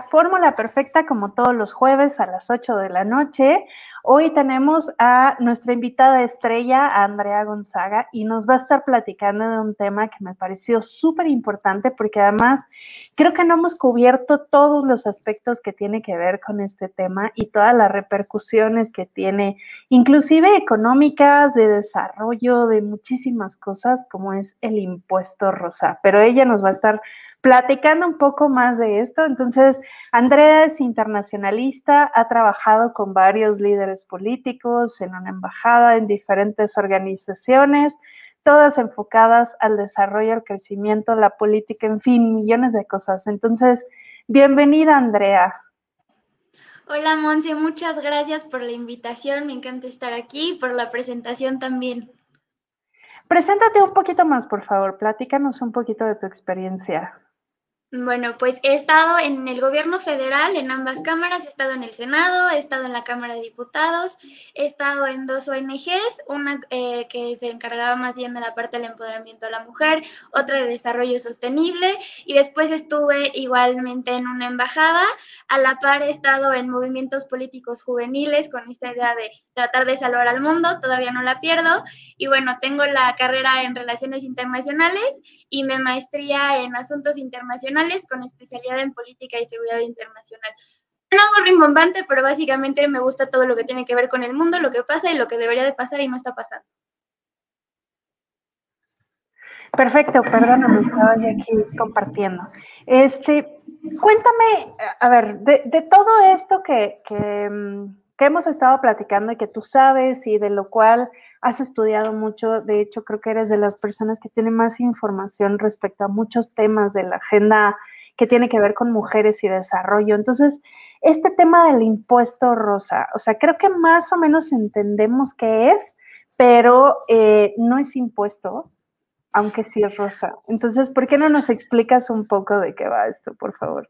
la fórmula perfecta como todos los jueves a las 8 de la noche. Hoy tenemos a nuestra invitada estrella, Andrea Gonzaga, y nos va a estar platicando de un tema que me pareció súper importante porque además creo que no hemos cubierto todos los aspectos que tiene que ver con este tema y todas las repercusiones que tiene, inclusive económicas, de desarrollo, de muchísimas cosas, como es el impuesto rosa. Pero ella nos va a estar platicando un poco más de esto. Entonces, Andrea es internacionalista, ha trabajado con varios líderes políticos en una embajada, en diferentes organizaciones, todas enfocadas al desarrollo, al crecimiento, la política, en fin, millones de cosas. Entonces, bienvenida, Andrea. Hola, Monse, muchas gracias por la invitación. Me encanta estar aquí y por la presentación también. Preséntate un poquito más, por favor. Platícanos un poquito de tu experiencia. Bueno, pues he estado en el gobierno federal, en ambas cámaras, he estado en el Senado, he estado en la Cámara de Diputados, he estado en dos ONGs, una eh, que se encargaba más bien de la parte del empoderamiento de la mujer, otra de desarrollo sostenible, y después estuve igualmente en una embajada. A la par he estado en movimientos políticos juveniles con esta idea de tratar de salvar al mundo, todavía no la pierdo, y bueno, tengo la carrera en relaciones internacionales y mi maestría en asuntos internacionales con especialidad en política y seguridad internacional. No muy rimbombante, pero básicamente me gusta todo lo que tiene que ver con el mundo, lo que pasa y lo que debería de pasar y no está pasando. Perfecto, perdóname, estaba aquí compartiendo. Este, cuéntame, a ver, de, todo esto que, que, mm, que, hemos estado platicando y que tú sabes y de lo cual has estudiado mucho, de hecho creo que eres de las personas que tiene más información respecto a muchos temas de la agenda que tiene que ver con mujeres y desarrollo. Entonces, este tema del impuesto rosa, o sea, creo que más o menos entendemos qué es, pero eh, no es impuesto, aunque sí es rosa. Entonces, ¿por qué no nos explicas un poco de qué va esto, por favor?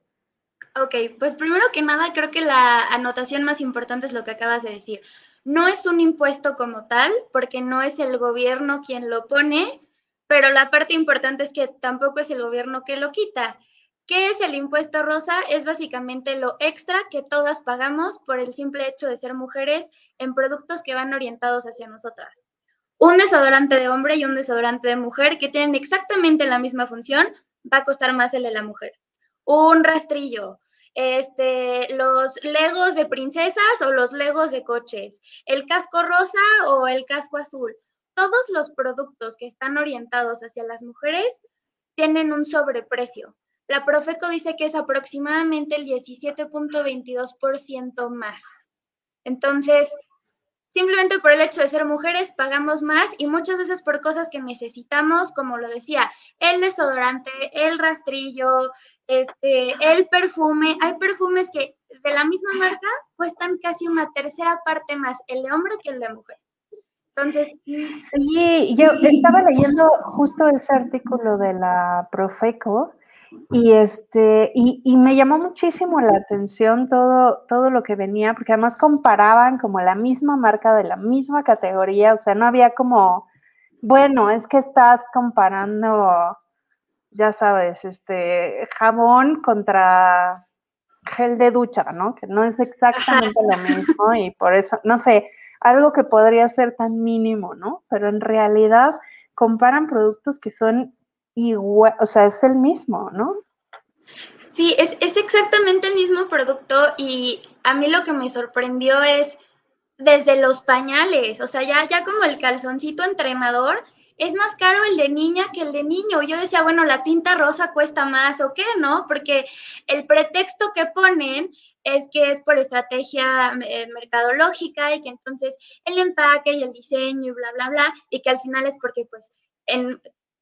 Ok, pues primero que nada, creo que la anotación más importante es lo que acabas de decir. No es un impuesto como tal, porque no es el gobierno quien lo pone, pero la parte importante es que tampoco es el gobierno que lo quita. ¿Qué es el impuesto rosa? Es básicamente lo extra que todas pagamos por el simple hecho de ser mujeres en productos que van orientados hacia nosotras. Un desodorante de hombre y un desodorante de mujer que tienen exactamente la misma función, va a costar más el de la mujer. Un rastrillo, este, los legos de princesas o los legos de coches, el casco rosa o el casco azul. Todos los productos que están orientados hacia las mujeres tienen un sobreprecio. La Profeco dice que es aproximadamente el 17.22% más. Entonces, Simplemente por el hecho de ser mujeres pagamos más y muchas veces por cosas que necesitamos, como lo decía, el desodorante, el rastrillo, este, el perfume. Hay perfumes que de la misma marca cuestan casi una tercera parte más el de hombre que el de mujer. Entonces, sí, yo estaba leyendo justo ese artículo de la Profeco y este, y, me llamó muchísimo la atención todo, todo lo que venía, porque además comparaban como la misma marca de la misma categoría, o sea, no había como, bueno, es que estás comparando, ya sabes, este jabón contra gel de ducha, ¿no? Que no es exactamente lo mismo y por eso, no sé, algo que podría ser tan mínimo, ¿no? Pero en realidad comparan productos que son igual, o sea, es el mismo, ¿no? Sí, es, es exactamente el mismo producto y a mí lo que me sorprendió es desde los pañales, o sea, ya, ya como el calzoncito entrenador, es más caro el de niña que el de niño. Yo decía, bueno, la tinta rosa cuesta más o qué, ¿no? Porque el pretexto que ponen es que es por estrategia eh, mercadológica y que entonces el empaque y el diseño y bla, bla, bla, y que al final es porque pues en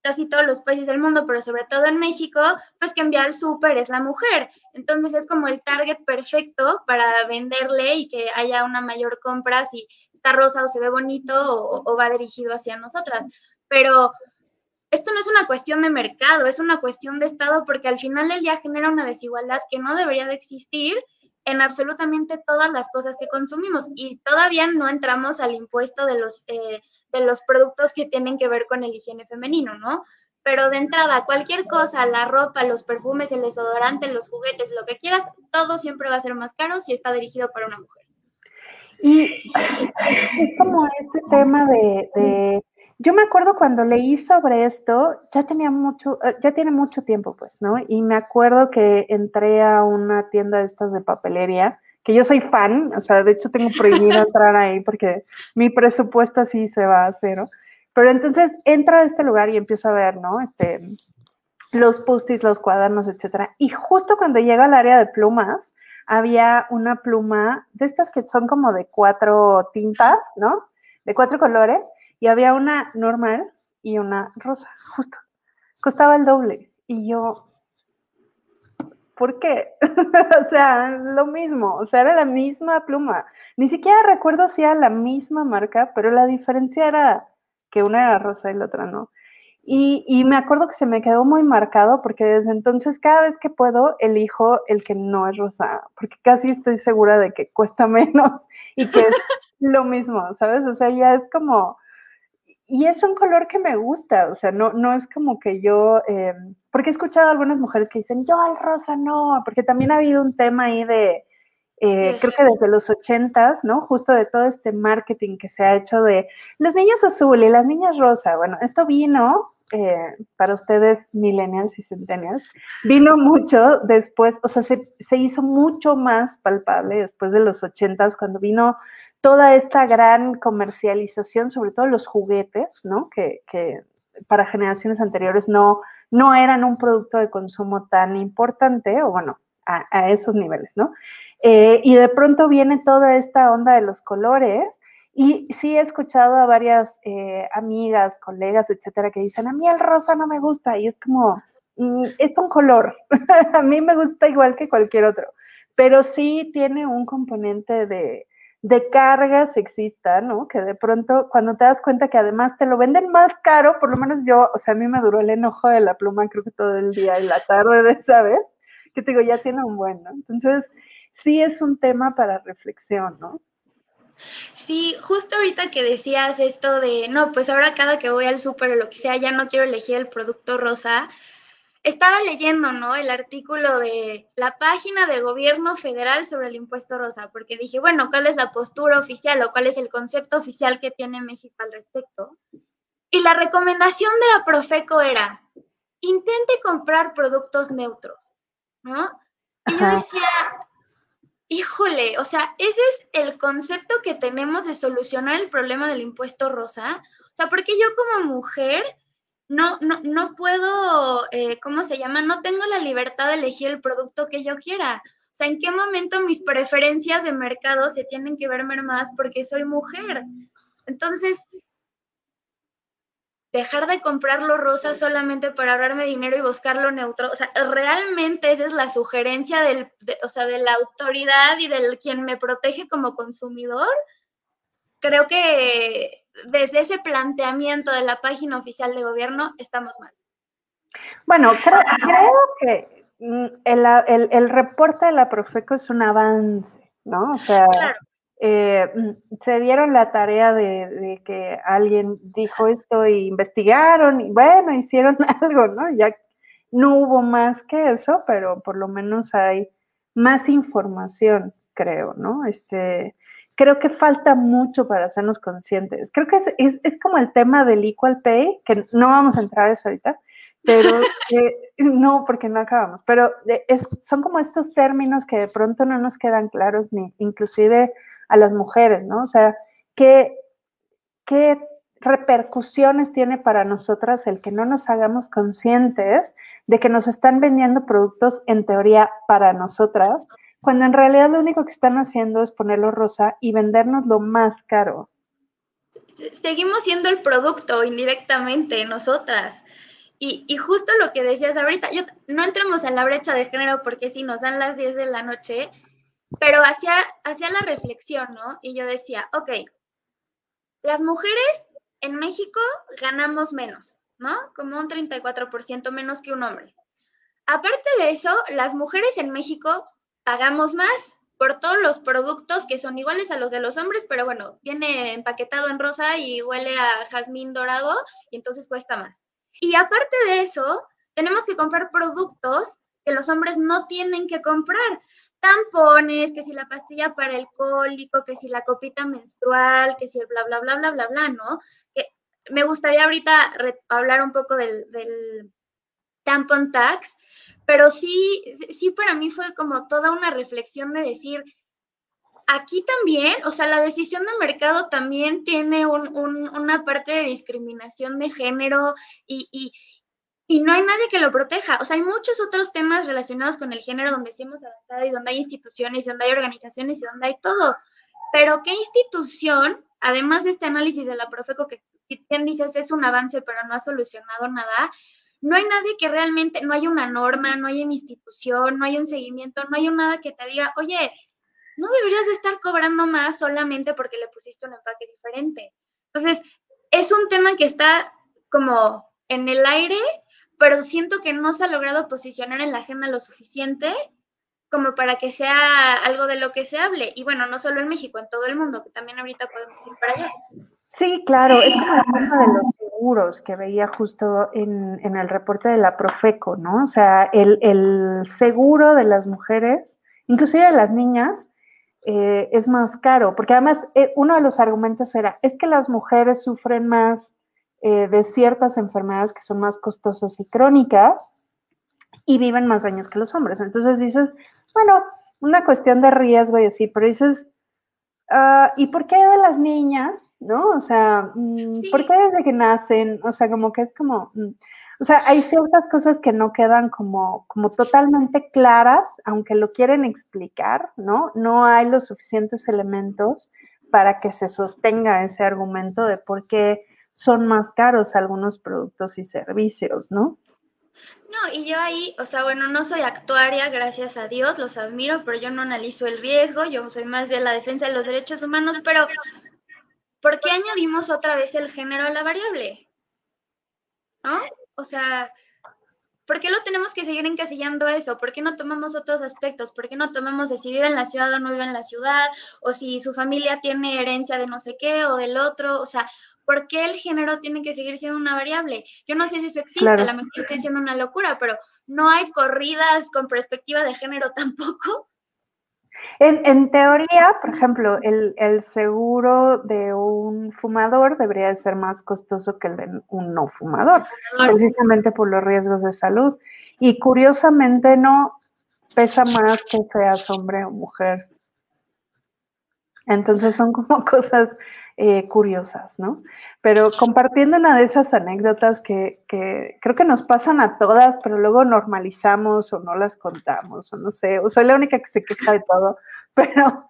casi todos los países del mundo, pero sobre todo en México, pues que envía al súper es la mujer. Entonces es como el target perfecto para venderle y que haya una mayor compra si está rosa o se ve bonito o, va dirigido hacia nosotras. Pero esto no es una cuestión de mercado, es una cuestión de Estado porque al final el día genera una desigualdad que no debería de existir en absolutamente todas las cosas que consumimos y todavía no entramos al impuesto de los, eh, de los productos que tienen que ver con el higiene femenino, ¿no? pero de entrada, cualquier cosa, la ropa, los perfumes, el desodorante, los juguetes, lo que quieras, todo siempre va a ser más caro si está dirigido para una mujer. Y es como este tema de, yo me acuerdo cuando leí sobre esto, ya tenía mucho, eh, ya tiene mucho tiempo, pues, ¿no? Y me acuerdo que entré a una tienda de estas de papelería, que yo soy fan, o sea, de hecho tengo prohibido entrar ahí porque mi presupuesto así se va a cero. Pero entonces entro a este lugar y empiezo a ver, ¿no? Este, los post los cuadernos, etcétera. Y justo cuando llega al área de plumas, había una pluma de estas que son como de cuatro tintas, ¿no? De cuatro colores, y había una normal y una rosa, justo. Costaba el doble. Y yo, ¿por qué? o sea, lo mismo, o sea, era la misma pluma. Ni siquiera recuerdo si era la misma marca, pero la diferencia era que una era rosa y la otra no. Y, me acuerdo que se me quedó muy marcado porque desde entonces cada vez que puedo elijo el que no es rosa, porque casi estoy segura de que cuesta menos y que es lo mismo, ¿sabes? O sea, ya es como, y es un color que me gusta, o sea, no, no es como que yo, eh, porque he escuchado a algunas mujeres que dicen, yo al rosa no, porque también ha habido un tema ahí de, eh, creo que desde los ochentas, ¿no? Justo de todo este marketing que se ha hecho de los niños azul y las niñas rosa. Bueno, esto vino eh, para ustedes millennials y centennials, vino mucho después, o sea, se, hizo mucho más palpable después de los ochentas, cuando vino toda esta gran comercialización, sobre todo los juguetes, ¿no? Que, para generaciones anteriores no, no eran un producto de consumo tan importante, o bueno, a, esos niveles, ¿no? Eh, y de pronto viene toda esta onda de los colores y sí he escuchado a varias eh, amigas, colegas, etcétera, que dicen, a mí el rosa no me gusta. Y es como, mm, es un color. a mí me gusta igual que cualquier otro. Pero sí tiene un componente de, de carga sexista, ¿no? Que de pronto, cuando te das cuenta que además te lo venden más caro, por lo menos yo, o sea, a mí me duró el enojo de la pluma, creo que todo el día y la tarde de esa vez, que te digo, ya tiene un buen. Entonces, sí es un tema para reflexión, ¿no? Sí, justo ahorita que decías esto de, no, pues ahora cada que voy al súper o lo que sea, ya no quiero elegir el producto rosa, estaba leyendo, ¿no? El artículo de la página del gobierno federal sobre el impuesto rosa, porque dije, bueno, ¿cuál es la postura oficial o cuál es el concepto oficial que tiene México al respecto? Y la recomendación de la Profeco era, intente comprar productos neutros, ¿no? Y yo decía, Híjole, o sea, ese es el concepto que tenemos de solucionar el problema del impuesto rosa. O sea, porque yo como mujer no, no, no puedo, eh, ¿cómo se llama? No tengo la libertad de elegir el producto que yo quiera. O sea, ¿en qué momento mis preferencias de mercado se tienen que ver más porque soy mujer? Entonces, dejar de comprarlo rosa solamente para ahorrarme dinero y buscarlo neutro. O sea, realmente esa es la sugerencia del, de, o sea, de la autoridad y del quien me protege como consumidor. Creo que desde ese planteamiento de la página oficial de gobierno estamos mal. Bueno, creo, que mm, el, el, reporte de la Profeco es un avance, ¿no? O sea, eh, mm, se dieron la tarea de, que alguien dijo esto e investigaron y bueno, hicieron algo, ¿no? Ya no hubo más que eso, pero por lo menos hay más información, creo, ¿no? Este, creo que falta mucho para hacernos conscientes. Creo que es, es, como el tema del equal pay, que no vamos a entrar a eso ahorita, pero no, porque no acabamos, pero son como estos términos que de pronto no nos quedan claros, ni inclusive a las mujeres, ¿no? O sea, ¿qué, qué repercusiones tiene para nosotras el que no nos hagamos conscientes de que nos están vendiendo productos en teoría para nosotras, cuando en realidad lo único que están haciendo es ponerlo rosa y vendernos lo más caro. Seguimos siendo el producto indirectamente, nosotras. Y, y, justo lo que decías ahorita, yo, no entremos en la brecha de género porque si nos dan las 10 de la noche, pero hacía, hacía la reflexión, ¿no? Y yo decía, ok, las mujeres en México ganamos menos, ¿no? Como un 34% menos que un hombre. Aparte de eso, las mujeres en México pagamos más por todos los productos que son iguales a los de los hombres, pero bueno, viene empaquetado en rosa y huele a jazmín dorado y entonces cuesta más. Y aparte de eso, tenemos que comprar productos que los hombres no tienen que comprar. Tampones, que si la pastilla para el cólico, que si la copita menstrual, que si el bla, bla, bla, bla, bla, bla, ¿no? Que me gustaría ahorita hablar un poco del, del tampon tax, pero sí, sí para mí fue como toda una reflexión de decir, aquí también, o sea, la decisión de mercado también tiene una parte de discriminación de género y, y, y, no hay nadie que lo proteja. O sea, hay muchos otros temas relacionados con el género donde sí hemos avanzado y donde hay instituciones y donde hay organizaciones y donde hay todo. Pero ¿qué institución, además de este análisis de la Profeco, que bien dices es un avance pero no ha solucionado nada, no hay nadie que realmente, no hay una norma, no hay una institución, no hay un seguimiento, no hay un nada que te diga, oye, no deberías de estar cobrando más solamente porque le pusiste un empaque diferente. Entonces, es un tema que está como en el aire, pero siento que no se ha logrado posicionar en la agenda lo suficiente como para que sea algo de lo que se hable. Y bueno, no solo en México, en todo el mundo, que también ahorita podemos ir para allá. Sí, claro, es como la tema de los seguros que veía justo en, el reporte de la Profeco, ¿no? O sea, el, el seguro de las mujeres, inclusive de las niñas, eh, es más caro, porque además eh, uno de los argumentos era, es que las mujeres sufren más eh, de ciertas enfermedades que son más costosas y crónicas y viven más años que los hombres. Entonces dices, bueno, una cuestión de riesgo y así, pero dices, uh, ¿y por qué de las niñas? ¿No? O sea, mm, ¿por qué desde que nacen? O sea, como que es como... Mm, o sea, hay ciertas cosas que no quedan como, como totalmente claras, aunque lo quieren explicar, ¿no? No hay los suficientes elementos para que se sostenga ese argumento de por qué son más caros algunos productos y servicios, ¿no? No, y yo ahí, o sea, bueno, no soy actuaria, gracias a Dios, los admiro, pero yo no analizo el riesgo, yo soy más de la defensa de los derechos humanos, pero ¿por qué añadimos otra vez el género a la variable? ¿No? O sea, ¿por qué lo tenemos que seguir encasillando eso? ¿Por qué no tomamos otros aspectos? ¿Por qué no tomamos de si vive en la ciudad o no vive en la ciudad? O si su familia tiene herencia de no sé qué o del otro. O sea, ¿por qué el género tiene que seguir siendo una variable? Yo no sé si eso existe, a lo mejor estoy diciendo una locura, pero no hay corridas con perspectiva de género tampoco. En, teoría, por ejemplo, el, seguro de un fumador debería ser más costoso que el de un no fumador, precisamente por los riesgos de salud. Y curiosamente no pesa más que seas hombre o mujer. Entonces son como cosas eh, curiosas, ¿no? Pero compartiendo una de esas anécdotas que, creo que nos pasan a todas, pero luego normalizamos o no las contamos, o no sé, o soy la única que se queja de todo, pero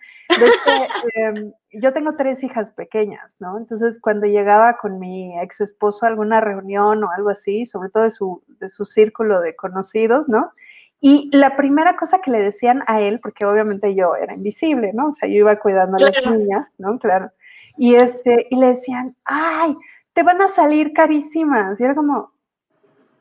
em, yo tengo tres hijas pequeñas, ¿no? Entonces, cuando llegaba con mi ex esposo a alguna reunión o algo así, sobre todo de su, de su círculo de conocidos, ¿no? Y la primera cosa que le decían a él, porque obviamente yo era invisible, ¿no? O sea, yo iba cuidando a las niñas, ¿no? Claro y, este, y le decían, ay, te van a salir carísimas. Y era como,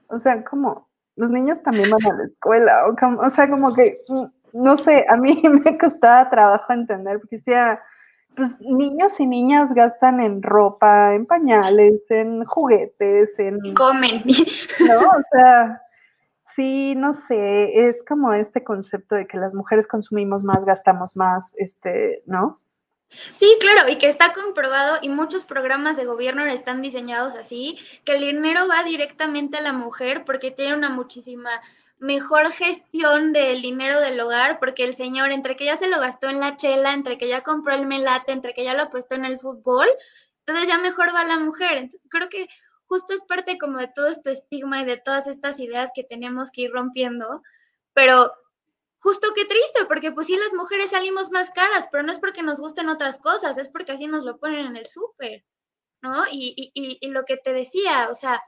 o sea, como, los niños también van a la escuela, o, sea, como que, mm, no sé, a mí me costaba trabajo entender, porque decía, pues niños y niñas gastan en ropa, en pañales, en juguetes, en... Comen. ¿No? O sea, sí, no sé, es como este concepto de que las mujeres consumimos más, gastamos más, este, ¿no? Sí, claro, y que está comprobado y muchos programas de gobierno están diseñados así, que el dinero va directamente a la mujer porque tiene una muchísima mejor gestión del dinero del hogar, porque el señor, entre que ya se lo gastó en la chela, entre que ya compró el melate, entre que ya lo ha puesto en el fútbol, entonces ya mejor va la mujer. Entonces creo que justo es parte como de todo este estigma y de todas estas ideas que tenemos que ir rompiendo, pero justo qué triste, porque pues sí las mujeres salimos más caras, pero no es porque nos gusten otras cosas, es porque así nos lo ponen en el súper, ¿no? Y, y, y, lo que te decía, o sea,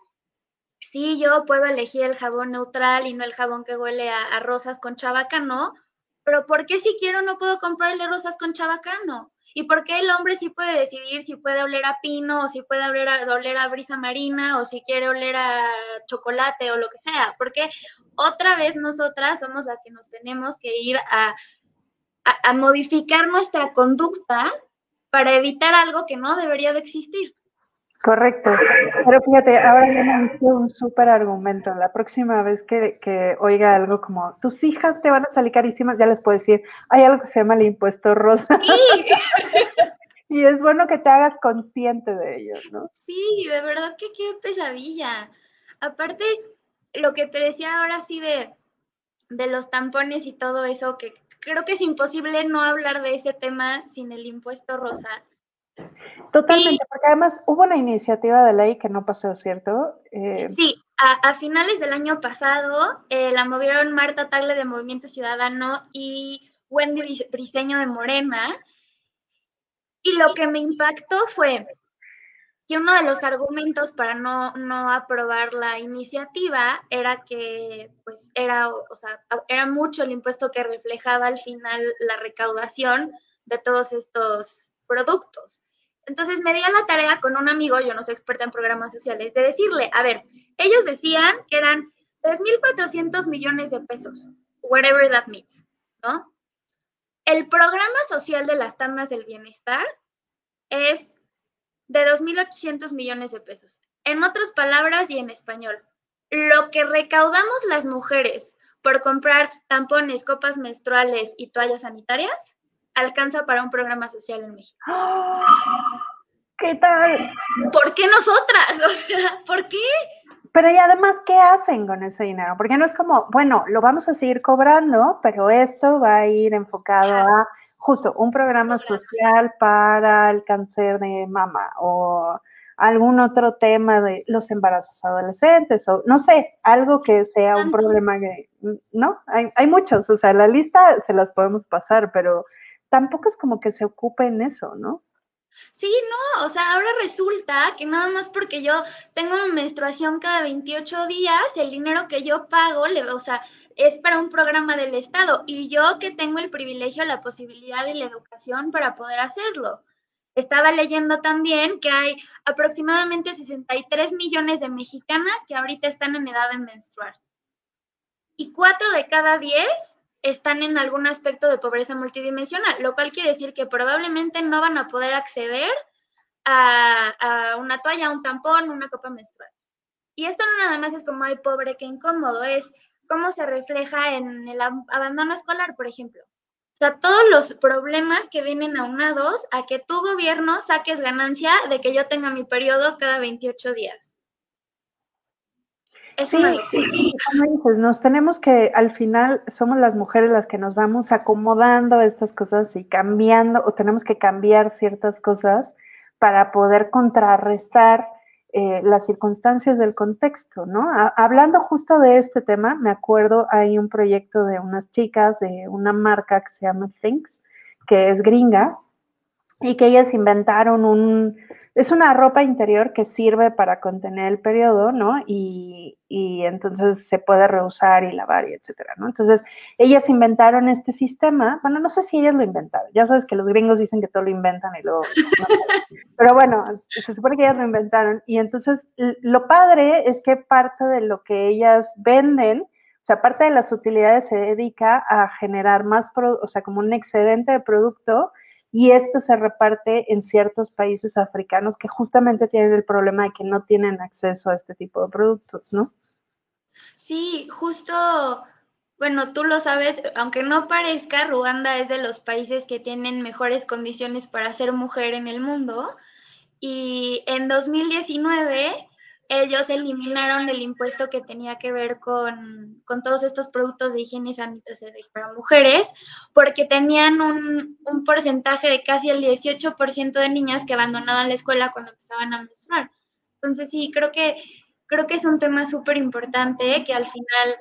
sí, yo puedo elegir el jabón neutral y no el jabón que huele a, a rosas con chabacano, pero ¿por qué si quiero no puedo comprarle rosas con chabacano? ¿Y por qué el hombre sí puede decidir si puede oler a pino o si puede oler a, oler a brisa marina o si quiere oler a chocolate o lo que sea? Porque otra vez nosotras somos las que nos tenemos que ir a, a, modificar nuestra conducta para evitar algo que no debería de existir. Correcto. Pero fíjate, ahora ya me un súper argumento. La próxima vez que, oiga algo como, tus hijas te van a salir carísimas, ya les puedo decir, hay algo que se llama el impuesto rosa. Sí. y es bueno que te hagas consciente de ello, ¿no? Sí, de verdad que qué pesadilla. Aparte, lo que te decía ahora sí de, de los tampones y todo eso, que creo que es imposible no hablar de ese tema sin el impuesto rosa Totalmente, porque además hubo una iniciativa de ley que no pasó, ¿cierto? Eh, sí, a, finales del año pasado eh, la movieron Marta Tagle de Movimiento Ciudadano y Wendy Briseño de Morena. Y lo que me impactó fue que uno de los argumentos para no, no aprobar la iniciativa era que pues era, o sea, era mucho el impuesto que reflejaba al final la recaudación de todos estos productos. Entonces me di a la tarea con un amigo, yo no soy experta en programas sociales, de decirle, a ver, ellos decían que eran 3.400 millones de pesos, whatever that means, ¿no? El programa social de las tandas del bienestar es de 2.800 millones de pesos. En otras palabras y en español, lo que recaudamos las mujeres por comprar tampones, copas menstruales y toallas sanitarias alcanza para un programa social en México. ¿Qué tal? ¿Por qué nosotras? O sea, ¿por qué? Pero y además, ¿qué hacen con ese dinero? Porque no es como, bueno, lo vamos a seguir cobrando, pero esto va a ir enfocado a justo un programa social para el cáncer de mama o algún otro tema de los embarazos adolescentes o no sé, algo que sea un problema que, ¿no? Hay, hay muchos, o sea, la lista se las podemos pasar, pero tampoco es como que se ocupe en eso, ¿no? Sí, no, o sea, ahora resulta que nada más porque yo tengo menstruación cada 28 días, el dinero que yo pago, o sea, es para un programa del Estado y yo que tengo el privilegio, la posibilidad y la educación para poder hacerlo. Estaba leyendo también que hay aproximadamente 63 millones de mexicanas que ahorita están en edad de menstruar. Y cuatro de cada diez están en algún aspecto de pobreza multidimensional, lo cual quiere decir que probablemente no van a poder acceder a, una toalla, un tampón, una copa menstrual. Y esto no nada más es como hay pobre que incómodo, es cómo se refleja en el abandono escolar, por ejemplo. O sea, todos los problemas que vienen aunados a que tu gobierno saques ganancia de que yo tenga mi periodo cada 28 días sí, como dices, nos tenemos que, al final, somos las mujeres las que nos vamos acomodando estas cosas y cambiando, o tenemos que cambiar ciertas cosas para poder contrarrestar eh, las circunstancias del contexto, ¿no? hablando justo de este tema, me acuerdo, hay un proyecto de unas chicas de una marca que se llama Things, que es gringa, y que ellas inventaron un, es una ropa interior que sirve para contener el periodo, ¿no? Y, entonces se puede reusar y lavar y etcétera, ¿no? Entonces, ellas inventaron este sistema, bueno, no sé si ellas lo inventaron, ya sabes que los gringos dicen que todo lo inventan y luego, pero bueno, se supone que ellas lo inventaron y entonces lo padre es que parte de lo que ellas venden, o sea, parte de las utilidades se dedica a generar más, o sea, como un excedente de producto y esto se reparte en ciertos países africanos que justamente tienen el problema de que no tienen acceso a este tipo de productos, ¿no? Sí, justo, bueno, tú lo sabes, aunque no parezca, Ruanda es de los países que tienen mejores condiciones para ser mujer en el mundo. Y en 2019 ellos eliminaron el impuesto que tenía que ver con, todos estos productos de higiene y sanitación para mujeres, porque tenían un, un, porcentaje de casi el 18% de niñas que abandonaban la escuela cuando empezaban a menstruar. Entonces sí, creo que, creo que es un tema súper importante que al final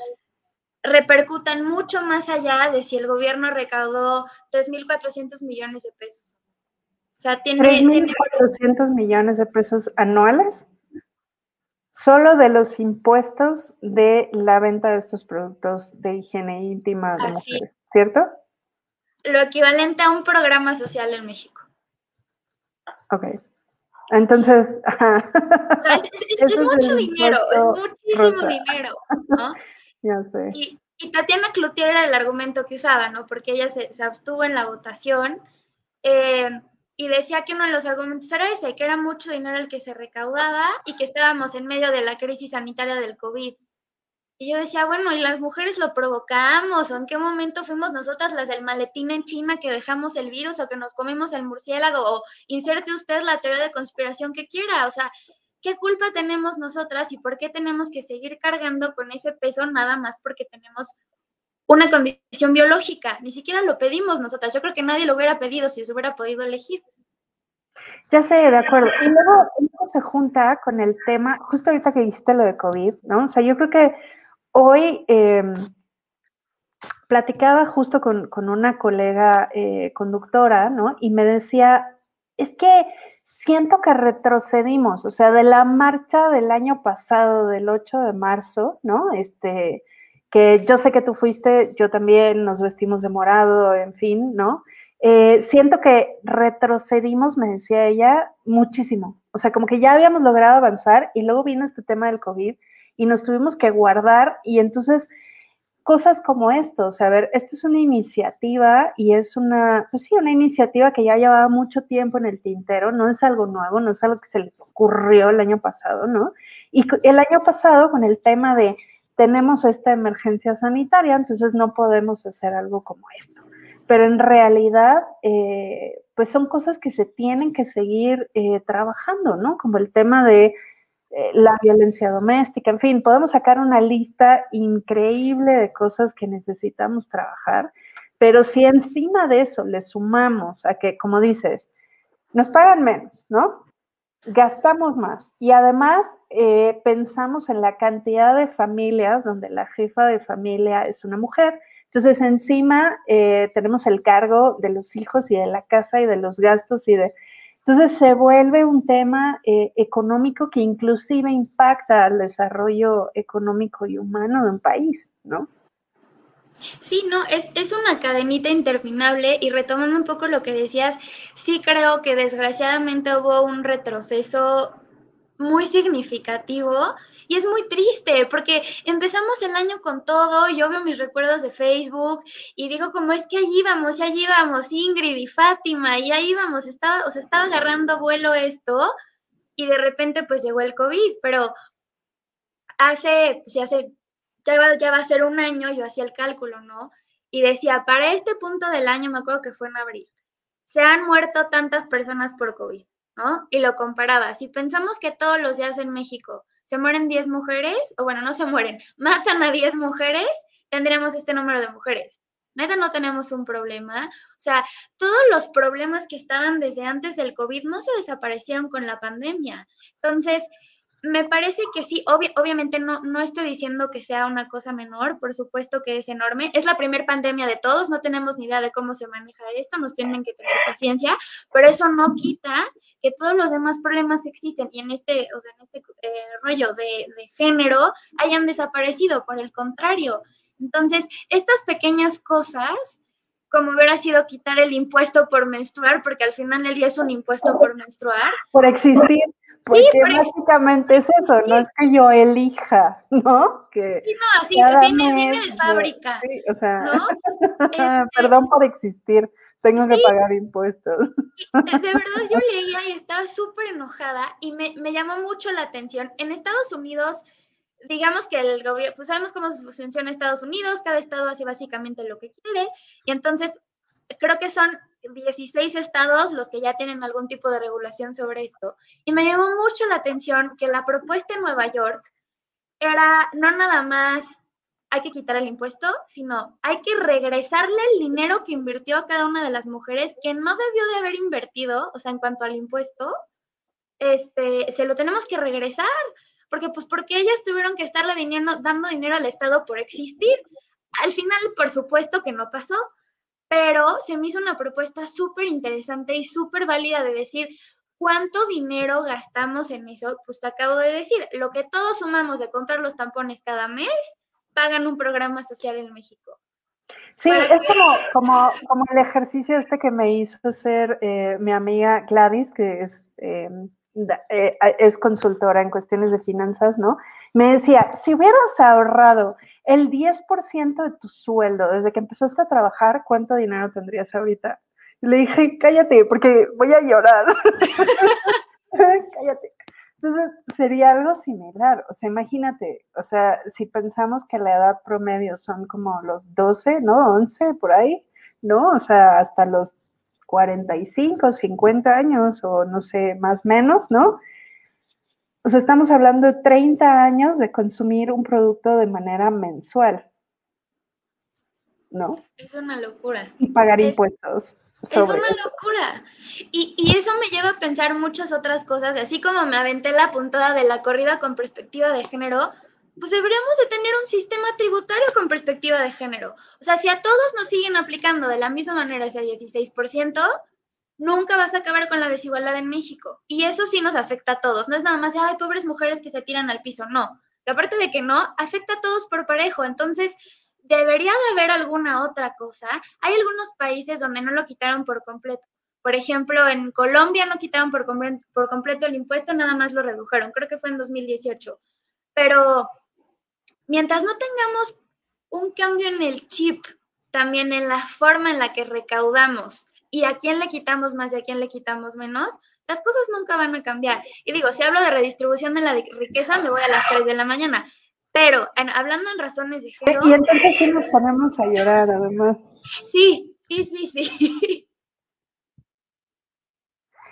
repercutan mucho más allá de si el gobierno recaudó 3.400 millones de pesos. O sea, tiene... ¿3.400 millones de pesos anuales? Solo de los impuestos de la venta de estos productos de higiene íntima de mujeres, ¿cierto? Lo equivalente a un programa social en México. Ok. Entonces, es, mucho dinero, es muchísimo dinero, ¿no? ya sé. Y, Tatiana Cloutier era el argumento que usaba, ¿no? Porque ella se, abstuvo en la votación. Eh, y decía que uno de los argumentos era ese, que era mucho dinero el que se recaudaba y que estábamos en medio de la crisis sanitaria del COVID. Y yo decía, bueno, ¿y las mujeres lo provocamos? ¿O en qué momento fuimos nosotras las del maletín en China que dejamos el virus o que nos comimos el murciélago? O inserte usted la teoría de conspiración que quiera. O sea, ¿qué culpa tenemos nosotras y por qué tenemos que seguir cargando con ese peso nada más porque tenemos una condición biológica? Ni siquiera lo pedimos nosotras. Yo creo que nadie lo hubiera pedido si se hubiera podido elegir. Ya sé, de acuerdo. Y luego, se junta con el tema, justo ahorita que dijiste lo de COVID, ¿no? O sea, yo creo que Hoy em, platicaba justo con, una colega eh, conductora, ¿no? Y me decía, es que siento que retrocedimos, o sea, de la marcha del año pasado, del 8 de marzo, ¿no? Este, que yo sé que tú fuiste, yo también nos vestimos de morado, en fin, ¿no? Eh, siento que retrocedimos, me decía ella, muchísimo. O sea, como que ya habíamos logrado avanzar y luego vino este tema del COVID y nos tuvimos que guardar y entonces cosas como esto, o sea, a ver, esta es una iniciativa y es una, pues sí, una iniciativa que ya llevaba mucho tiempo en el tintero, no es algo nuevo, no es algo que se les ocurrió el año pasado, ¿no? Y el año pasado con el tema de tenemos esta emergencia sanitaria, entonces no podemos hacer algo como esto. Pero en realidad, eh, pues son cosas que se tienen que seguir eh, trabajando, ¿no? Como el tema de eh, la violencia doméstica, en fin, podemos sacar una lista increíble de cosas que necesitamos trabajar, pero si encima de eso le sumamos a que, como dices, nos pagan menos, ¿no? Gastamos más y además eh, pensamos en la cantidad de familias donde la jefa de familia es una mujer. Entonces, encima eh, tenemos el cargo de los hijos y de la casa y de los gastos y de entonces se vuelve un tema eh, económico que inclusive impacta al desarrollo económico y humano de un país, ¿no? Sí, no, es, es una cadenita interminable y retomando un poco lo que decías, sí creo que desgraciadamente hubo un retroceso muy significativo y es muy triste porque empezamos el año con todo, yo veo mis recuerdos de Facebook y digo como es que allí vamos, y allí vamos, Ingrid y Fátima, y ahí vamos, estaba, o sea, estaba agarrando vuelo esto y de repente pues llegó el COVID, pero hace, pues hace, ya va, a ser un año, yo hacía el cálculo, ¿no? Y decía, para este punto del año, me acuerdo que fue en abril, se han muerto tantas personas por COVID, ¿no? Y lo comparaba, si pensamos que todos los días en México se mueren 10 mujeres, o bueno, no se mueren, matan a 10 mujeres, tendremos este número de mujeres. Neta, no tenemos un problema. O sea, todos los problemas que estaban desde antes del COVID no se desaparecieron con la pandemia. Entonces, me parece que sí, obviamente no, no estoy diciendo que sea una cosa menor, por supuesto que es enorme. Es la primera pandemia de todos, no tenemos ni idea de cómo se maneja esto, nos tienen que tener paciencia, pero eso no quita que todos los demás problemas que existen y en este, o sea, en este eh, rollo de, de género hayan desaparecido, por el contrario. Entonces, estas pequeñas cosas como hubiera sido quitar el impuesto por menstruar, porque al final el día es un impuesto por menstruar. Por existir. Porque básicamente es eso, no es que yo elija, ¿no? Que sí, no, así viene, viene, de fábrica. Sí, o sea, ¿no? Este perdón por existir, tengo que pagar impuestos. De, de, verdad yo leía y estaba súper enojada y me, me llamó mucho la atención. En Estados Unidos, digamos que el gobierno, pues sabemos cómo funciona Estados Unidos, cada estado hace básicamente lo que quiere y entonces creo que son 16 estados los que ya tienen algún tipo de regulación sobre esto. Y me llamó mucho la atención que la propuesta en Nueva York era no nada más hay que quitar el impuesto, sino hay que regresarle el dinero que invirtió cada una de las mujeres que no debió de haber invertido, o sea, en cuanto al impuesto, este, se lo tenemos que regresar, porque pues porque ellas tuvieron que estarle dando dinero al Estado por existir. Al final, por supuesto que no pasó, pero se me hizo una propuesta súper interesante y súper válida de decir, ¿cuánto dinero gastamos en eso? Pues te acabo de decir, lo que todos sumamos de comprar los tampones cada mes, pagan un programa social en México. Sí, es como, como, como, el ejercicio este que me hizo hacer eh, mi amiga Gladys, que es, em, eh, es consultora en cuestiones de finanzas, ¿no? Me decía, si hubieras ahorrado el 10% de tu sueldo desde que empezaste a trabajar, ¿cuánto dinero tendrías ahorita? Le dije, cállate, porque voy a llorar. cállate. Entonces, sería algo similar. O sea, imagínate, o sea, si pensamos que la edad promedio son como los 12, ¿no? 11, por ahí, ¿no? O sea, hasta los 45, 50 años o no sé, más menos, ¿no? O sea, estamos hablando de 30 años de consumir un producto de manera mensual. ¿No? Es una locura. Y pagar impuestos. Es una locura. Y, y, eso me lleva a pensar muchas otras cosas. Así como me aventé la puntada de la corrida con perspectiva de género, pues deberíamos de tener un sistema tributario con perspectiva de género. O sea, si a todos nos siguen aplicando de la misma manera ese 16%, nunca vas a acabar con la desigualdad en México. Y eso sí nos afecta a todos. No es nada más de, ay, pobres mujeres que se tiran al piso. No. Que aparte de que no, afecta a todos por parejo. Entonces, debería de haber alguna otra cosa. Hay algunos países donde no lo quitaron por completo. Por ejemplo, en Colombia no quitaron por, por completo el impuesto, nada más lo redujeron. Creo que fue en 2018. Pero mientras no tengamos un cambio en el chip, también en la forma en la que recaudamos y a quién le quitamos más y a quién le quitamos menos, las cosas nunca van a cambiar. Y digo, si hablo de redistribución de la riqueza, me voy a las 3 de la mañana. Pero hablando en razones de género... Y entonces sí nos ponemos a llorar, además. Sí, sí, sí, sí.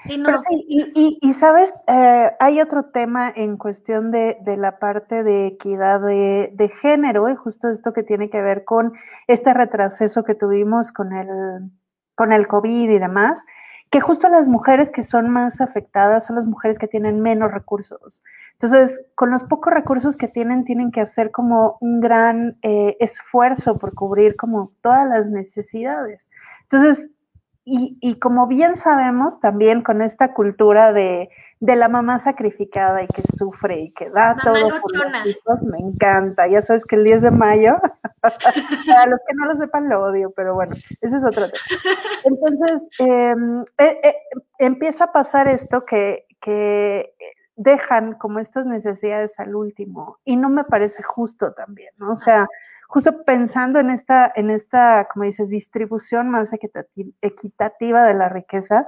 y, sabes, eh, hay otro tema en cuestión de, la parte de equidad de, género, y justo esto que tiene que ver con este retroceso que tuvimos con el, con el COVID y demás, que justo las mujeres que son más afectadas son las mujeres que tienen menos recursos. Entonces, con los pocos recursos que tienen, tienen que hacer como un gran eh, esfuerzo por cubrir como todas las necesidades. Entonces, y, como bien sabemos, también con esta cultura de, la mamá sacrificada y que sufre y que da todo por los hijos, me encanta. Ya sabes que el 10 de mayo, a los que no lo sepan lo odio, pero bueno, ese es otro tema. Entonces, em, eh, eh, empieza a pasar esto que, que dejan como estas necesidades al último y no me parece justo también, ¿no? O sea, justo pensando en esta, en esta, como dices, distribución más equitativa de la riqueza,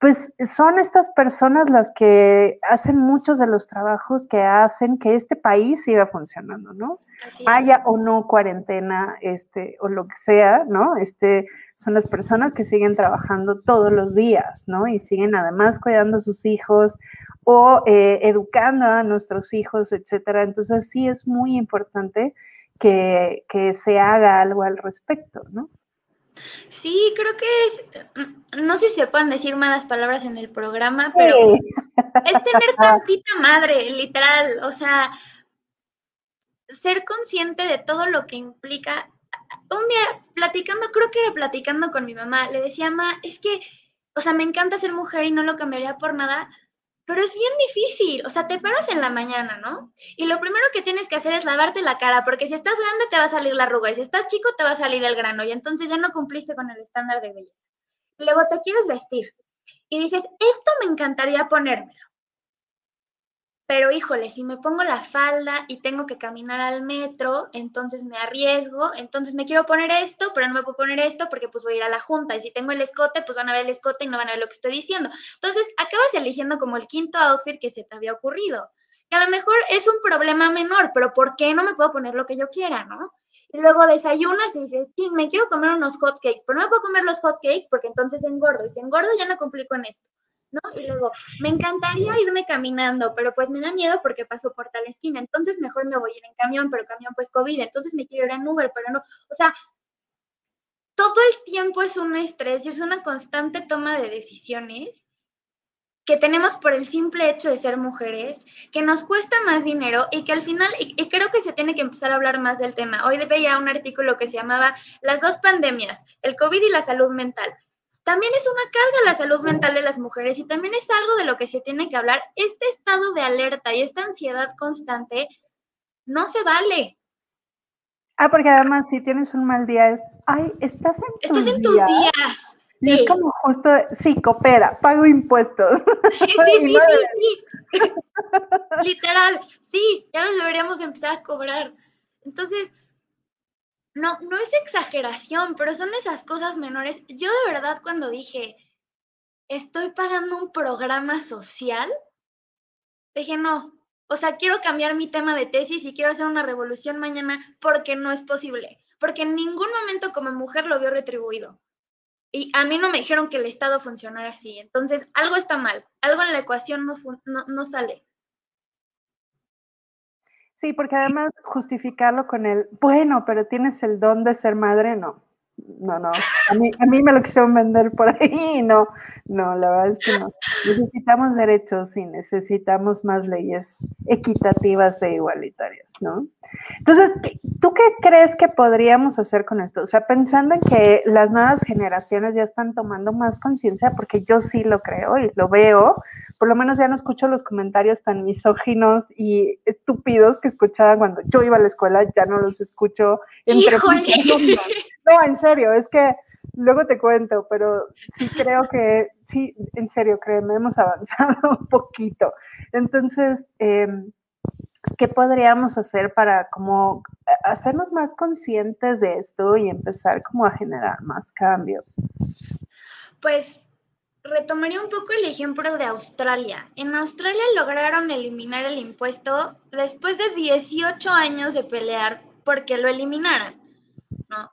pues son estas personas las que hacen muchos de los trabajos que hacen que este país siga funcionando, ¿no? Haya o no cuarentena, este, o lo que sea, ¿no? Este, son las personas que siguen trabajando todos los días, ¿no? Y siguen además cuidando a sus hijos o eh, educando a nuestros hijos, etcétera. Entonces sí es muy importante que, se haga algo al respecto, ¿no? Sí, creo que es, no sé si se pueden decir malas palabras en el programa, pero es tener tantita madre, literal, o sea, ser consciente de todo lo que implica. Un día platicando, creo que era platicando con mi mamá, le decía, mamá, es que, o sea, me encanta ser mujer y no lo cambiaría por nada, pero es bien difícil, o sea, te paras en la mañana, ¿no? Y lo primero que tienes que hacer es lavarte la cara, porque si estás grande te va a salir la arruga y si estás chico te va a salir el grano y entonces ya no cumpliste con el estándar de belleza. Luego te quieres vestir y dices, esto me encantaría ponérmelo pero híjole, si me pongo la falda y tengo que caminar al metro, entonces me arriesgo, entonces me quiero poner esto, pero no me puedo poner esto porque pues voy a ir a la junta y si tengo el escote, pues van a ver el escote y no van a ver lo que estoy diciendo. Entonces, acabas eligiendo como el quinto outfit que se te había ocurrido. Que a lo mejor es un problema menor, pero ¿por qué no me puedo poner lo que yo quiera, no? Y luego desayunas y dices, sí, me quiero comer unos hot cakes, pero no me puedo comer los hot cakes porque entonces engordo. Y si engordo ya no cumplí con esto. ¿No? Y luego, me encantaría irme caminando, pero pues me da miedo porque paso por tal esquina, entonces mejor me voy a ir en camión, pero camión pues COVID, entonces me quiero ir en Uber, pero no, o sea, todo el tiempo es un estrés y es una constante toma de decisiones que tenemos por el simple hecho de ser mujeres, que nos cuesta más dinero y que al final, y, creo que se tiene que empezar a hablar más del tema. Hoy veía un artículo que se llamaba Las dos pandemias, el COVID y la salud mental también es una carga la salud mental de las mujeres y también es algo de lo que se tiene que hablar. Este estado de alerta y esta ansiedad constante no se vale. Ah, porque además si tienes un mal día es, ay, estás en tus Estás en tus días. Sí. es como justo, sí, coopera, pago impuestos. Sí, sí, sí, sí, sí. Literal, sí, ya nos deberíamos empezar a cobrar. Entonces, no, no es exageración, pero son esas cosas menores. Yo de verdad cuando dije, estoy pagando un programa social, dije, no, o sea, quiero cambiar mi tema de tesis y quiero hacer una revolución mañana porque no es posible, porque en ningún momento como mujer lo vio retribuido. Y a mí no me dijeron que el Estado funcionara así. Entonces, algo está mal, algo en la ecuación no, no, no sale. Sí, porque además justificarlo con el, bueno, pero tienes el don de ser madre, no no, no, a mí, a mí me lo quisieron vender por ahí, no, no, la verdad es que no. Necesitamos derechos y necesitamos más leyes equitativas e igualitarias, ¿no? Entonces, ¿tú qué crees que podríamos hacer con esto? O sea, pensando en que las nuevas generaciones ya están tomando más conciencia, porque yo sí lo creo y lo veo, por lo menos ya no escucho los comentarios tan misóginos y estúpidos que escuchaba cuando yo iba a la escuela, ya no los escucho. Entre no, en serio, es que luego te cuento, pero sí creo que, sí, en serio, créeme, hemos avanzado un poquito. Entonces, em, ¿qué podríamos hacer para como hacernos más conscientes de esto y empezar como a generar más cambios? Pues retomaría un poco el ejemplo de Australia. En Australia lograron eliminar el impuesto después de 18 años de pelear porque lo eliminaran, ¿no?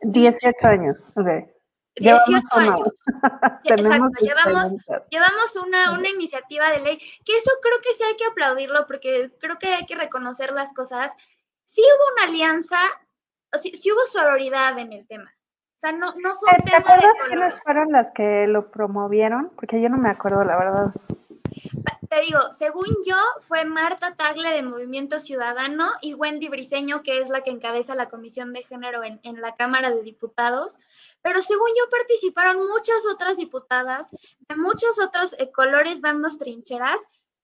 18 años, ok. 18 años. Exacto, llevamos, llevamos una, una, iniciativa de ley, que eso creo que sí hay que aplaudirlo, porque creo que hay que reconocer las cosas. Sí hubo una alianza, sí, sí hubo sororidad en el tema. O sea, no, no fue un ¿Te tema acuerdas quiénes fueron las que lo promovieron? Porque yo no me acuerdo, la verdad te digo, según yo, fue Marta Tagle de Movimiento Ciudadano y Wendy Briseño, que es la que encabeza la Comisión de Género en, la Cámara de Diputados. Pero según yo, participaron muchas otras diputadas de muchos otros eh, colores dando trincheras.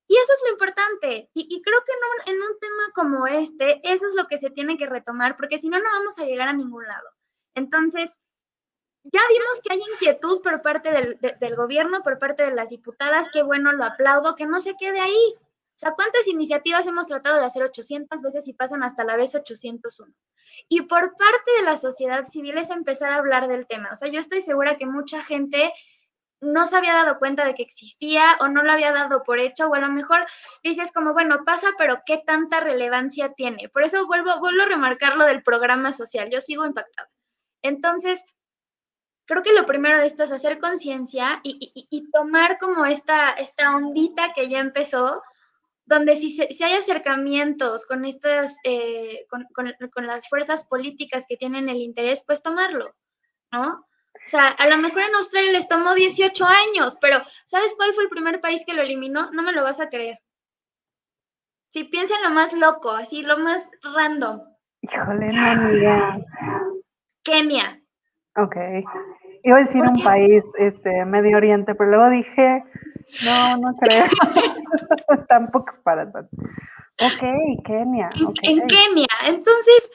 Y eso es lo importante. Y, creo que en un, tema como este, eso es lo que se tiene que retomar, porque si no, no vamos a llegar a ningún lado. Entonces, ya vimos que hay inquietud por parte del, gobierno, por parte de las diputadas, qué bueno, lo aplaudo, que no se quede ahí. O sea, ¿cuántas iniciativas hemos tratado de hacer 800 veces y pasan hasta la vez 801? Y por parte de la sociedad civil es empezar a hablar del tema. O sea, yo estoy segura que mucha gente no se había dado cuenta de que existía o no lo había dado por hecho, o a lo mejor dices como, bueno, pasa, pero ¿qué tanta relevancia tiene? Por eso vuelvo, vuelvo a remarcar lo del programa social, yo sigo impactada. Entonces, creo que lo primero de esto es hacer conciencia y, tomar como esta, esta ondita que ya empezó, donde si, si hay acercamientos con estas, eh, con, las fuerzas políticas que tienen el interés, pues tomarlo, ¿no? O sea, a lo mejor en Australia les tomó 18 años, pero ¿sabes cuál fue el primer país que lo eliminó? No me lo vas a creer. Si piensan lo más loco, así, lo más random. Híjole, no, Kenia. Ok. Iba a decir un país, este, Medio Oriente, pero luego dije, no, no creo. Tampoco es para tanto. Ok, Kenia. En Kenia. Entonces,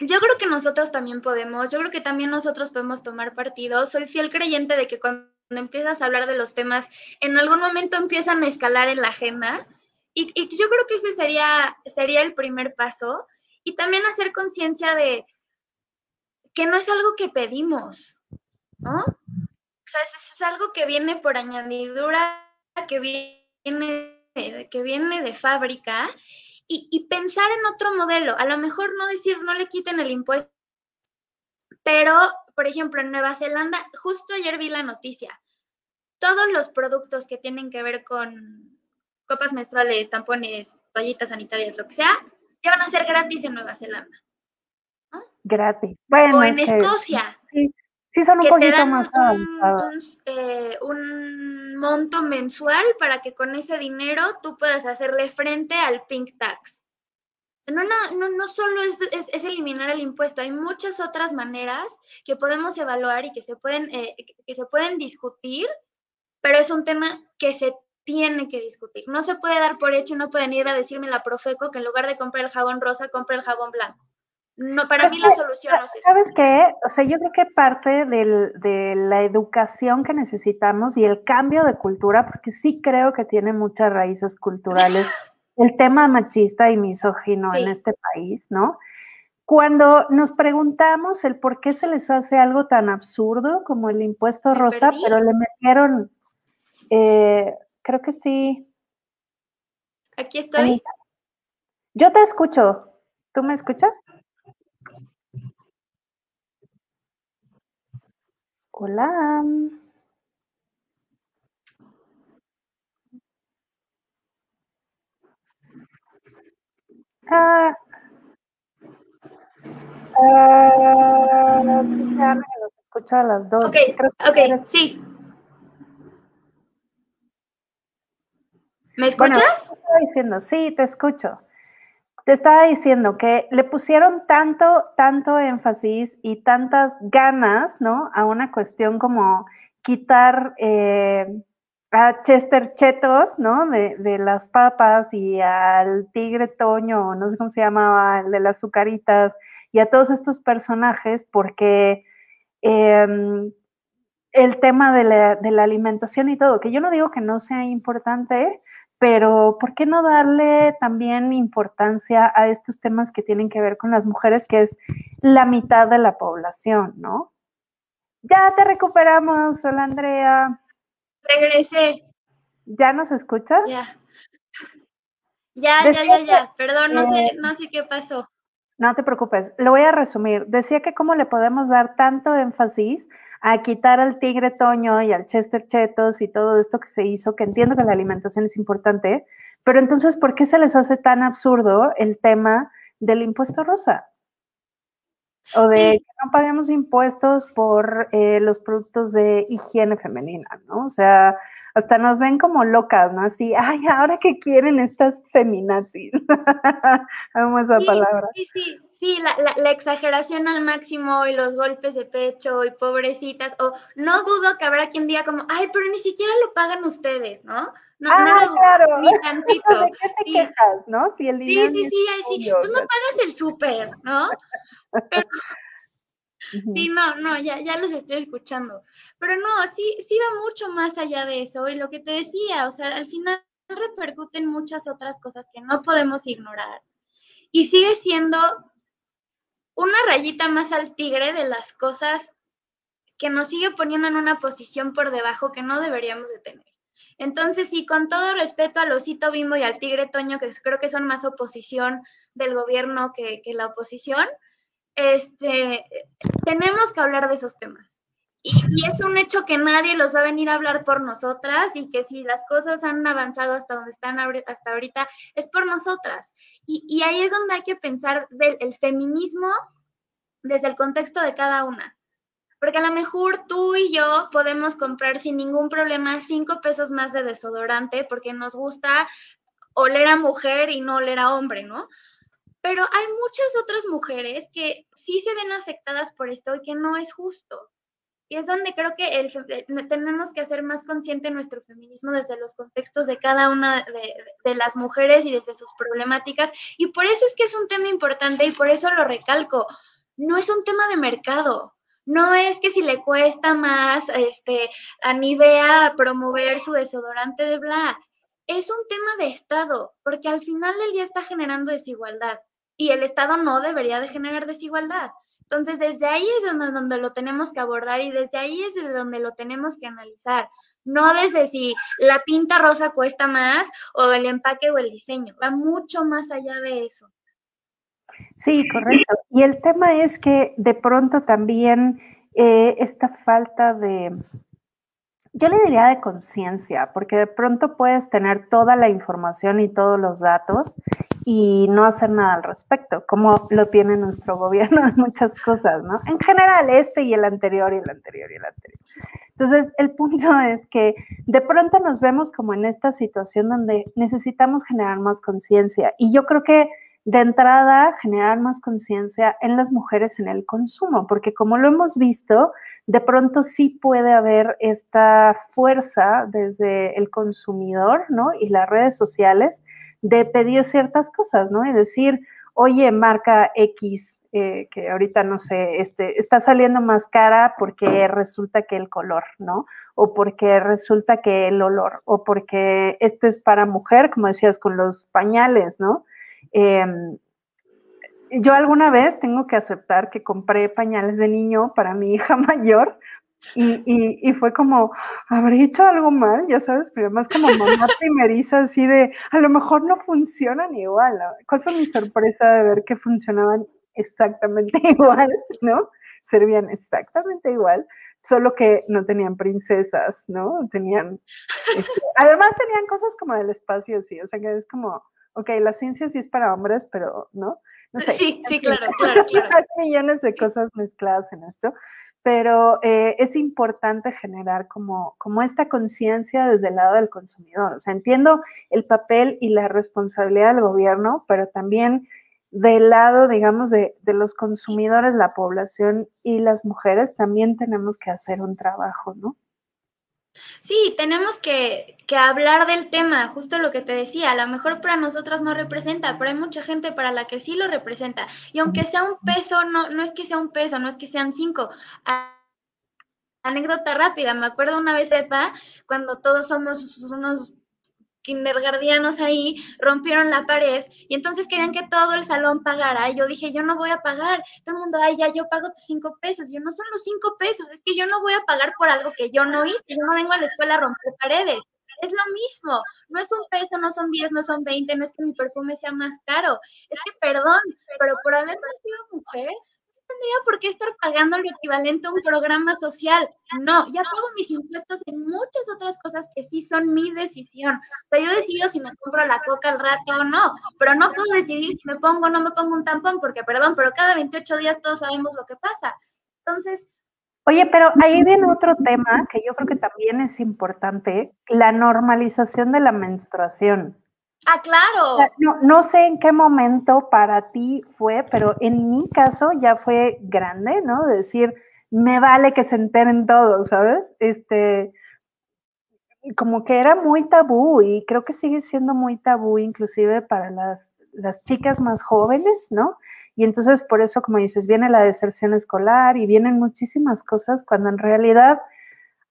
yo creo que nosotros también podemos, yo creo que también nosotros podemos tomar partido. Soy fiel creyente de que cuando empiezas a hablar de los temas, en algún momento empiezan a escalar en la agenda. Y, y yo creo que ese sería, sería el primer paso. Y también hacer conciencia de, que no es algo que pedimos, ¿no? O sea, es, algo que viene por añadidura, que viene, que viene de fábrica, y, y, pensar en otro modelo. A lo mejor no decir no le quiten el impuesto, pero, por ejemplo, en Nueva Zelanda, justo ayer vi la noticia, todos los productos que tienen que ver con copas menstruales, tampones, toallitas sanitarias, lo que sea, ya van a ser gratis en Nueva Zelanda gratis. Bueno, o en Escocia. Sí, son un poquito más eh, un, monto mensual para que con ese dinero tú puedas hacerle frente al pink tax. no, no, no, solo es, es, eliminar el impuesto, hay muchas otras maneras que podemos evaluar y que se pueden, eh, que se pueden discutir, pero es un tema que se tiene que discutir. No se puede dar por hecho, no pueden ir a decirme la Profeco que en lugar de comprar el jabón rosa, compre el jabón blanco. No, para mí la solución no es esa. ¿Sabes qué? O sea, yo creo que parte del, de la educación que necesitamos y el cambio de cultura, porque sí creo que tiene muchas raíces culturales, el tema machista y misógino en este país, ¿no? cuando nos preguntamos el por qué se les hace algo tan absurdo como el impuesto rosa, pero le metieron, eh, creo que sí. Aquí estoy. Yo te escucho. ¿Tú me escuchas? Hola. Ah, uh, escucha a las dos. Ok, ok, sí. ¿Me escuchas? estaba diciendo, sí, te escucho. Te estaba diciendo que le pusieron tanto, tanto énfasis y tantas ganas, ¿no? A una cuestión como quitar eh, a Chester Chetos, ¿no? De, de, las papas y al tigre Toño, no sé cómo se llamaba, el de las azucaritas, y a todos estos personajes, porque em, el tema de la, de la alimentación y todo, que yo no digo que no sea importante, pero ¿por qué no darle también importancia a estos temas que tienen que ver con las mujeres, que es la mitad de la población, ¿no? Ya te recuperamos, hola Andrea. Regresé. ¿Ya nos escuchas? Ya. Ya, ya, ya, ya. Perdón, no sé, no sé qué pasó. No te preocupes, lo voy a resumir. Decía que cómo le podemos dar tanto énfasis a quitar al tigre Toño y al Chester Chetos y todo esto que se hizo, que entiendo que la alimentación es importante, pero entonces, ¿por qué se les hace tan absurdo el tema del impuesto rosa? O de que no paguemos impuestos por eh, los productos de higiene femenina, ¿no? O sea, hasta nos ven como locas, ¿no? Así, ay, ahora que quieren estas feminazis. Amo esa palabra. Sí, sí, sí, la, la, exageración al máximo y los golpes de pecho y pobrecitas, o no dudo que habrá quien diga como, ay, pero ni siquiera lo pagan ustedes, ¿no? No, ah, no lo claro. ni tantito. ¿De qué te quejas, no? Si el sí, sí, sí, sí, tú no pagas el súper, ¿no? Pero, Sí, no, no, ya, ya los estoy escuchando. Pero no, sí, sí va mucho más allá de eso. Y lo que te decía, o sea, al final repercuten muchas otras cosas que no podemos ignorar. Y sigue siendo una rayita más al tigre de las cosas que nos sigue poniendo en una posición por debajo que no deberíamos de tener. Entonces, sí, con todo respeto al osito bimbo y al tigre toño, que creo que son más oposición del gobierno que, que la oposición, este, tenemos que hablar de esos temas. Y, es un hecho que nadie los va a venir a hablar por nosotras y que si las cosas han avanzado hasta donde están hasta ahorita, es por nosotras. Y, ahí es donde hay que pensar del el feminismo desde el contexto de cada una. Porque a lo mejor tú y yo podemos comprar sin ningún problema cinco pesos más de desodorante porque nos gusta oler a mujer y no oler a hombre, ¿no? Pero hay muchas otras mujeres que sí se ven afectadas por esto y que no es justo. Y es donde creo que el, tenemos que hacer más consciente nuestro feminismo desde los contextos de cada una de, de, las mujeres y desde sus problemáticas. Y por eso es que es un tema importante y por eso lo recalco. No es un tema de mercado. No es que si le cuesta más este, a Nivea promover su desodorante de bla. Es un tema de Estado, porque al final del día está generando desigualdad y el Estado no debería de generar desigualdad. Entonces, desde ahí es donde, lo tenemos que abordar y desde ahí es desde donde lo tenemos que analizar. No desde si la tinta rosa cuesta más o el empaque o el diseño. Va mucho más allá de eso. Sí, correcto. Y el tema es que de pronto también eh, esta falta de, yo le diría de conciencia, porque de pronto puedes tener toda la información y todos los datos y no hacer nada al respecto, como lo tiene nuestro gobierno en muchas cosas, ¿no? En general, este y el anterior y el anterior y el anterior. Entonces, el punto es que de pronto nos vemos como en esta situación donde necesitamos generar más conciencia y yo creo que de entrada generar más conciencia en las mujeres en el consumo, porque como lo hemos visto, de pronto sí puede haber esta fuerza desde el consumidor, ¿no? Y las redes sociales de pedir ciertas cosas, ¿no? Y decir, oye, marca X, eh, que ahorita no sé, este, está saliendo más cara porque resulta que el color, ¿no? O porque resulta que el olor, o porque este es para mujer, como decías, con los pañales, ¿no? Em, yo alguna vez tengo que aceptar que compré pañales de niño para mi hija mayor y, y, fue como, ¿habré hecho algo mal? Ya sabes, pero más como mamá primeriza, así de, a lo mejor no funcionan igual. ¿Cuál fue mi sorpresa de ver que funcionaban exactamente igual, ¿no? Servían exactamente igual, solo que no tenían princesas, ¿no? Tenían, este, además tenían cosas como del espacio, sí, o sea que es como, ok, la ciencia sí es para hombres, pero, ¿no? sí, sí, claro, claro, claro. Hay millones de cosas mezcladas en esto pero eh, es importante generar como, como esta conciencia desde el lado del consumidor. O sea, entiendo el papel y la responsabilidad del gobierno, pero también del lado, digamos, de, de los consumidores, la población y las mujeres, también tenemos que hacer un trabajo, ¿no? Sí, tenemos que, que, hablar del tema, justo lo que te decía, a lo mejor para nosotras no representa, pero hay mucha gente para la que sí lo representa. Y aunque sea un peso, no, no es que sea un peso, no es que sean cinco. Anécdota rápida, me acuerdo una vez, Epa, cuando todos somos unos kindergardianos ahí rompieron la pared y entonces querían que todo el salón pagara. Y yo dije, yo no voy a pagar. Todo el mundo, ay, ya, yo pago tus cinco pesos. Yo no son los cinco pesos, es que yo no voy a pagar por algo que yo no hice. Yo no vengo a la escuela a romper paredes. Es lo mismo, no es un peso, no son diez, no son veinte, no es que mi perfume sea más caro. Es que, perdón, pero por haber nacido mujer, tendría por qué estar pagando lo equivalente a un programa social. No, ya pago mis impuestos en muchas otras cosas que sí son mi decisión. O sea, yo decido si me compro la coca al rato o no, pero no puedo decidir si me pongo o no me pongo un tampón, porque, perdón, pero cada 28 días todos sabemos lo que pasa. Entonces... Oye, pero ahí viene otro tema que yo creo que también es importante, la normalización de la menstruación. Ah, claro. No, no, sé en qué momento para ti fue, pero en mi caso ya fue grande, ¿no? decir, me vale que se enteren todos, ¿sabes? Este, como que era muy tabú y creo que sigue siendo muy tabú inclusive para las, las chicas más jóvenes, ¿no? Y entonces por eso, como dices, viene la deserción escolar y vienen muchísimas cosas cuando en realidad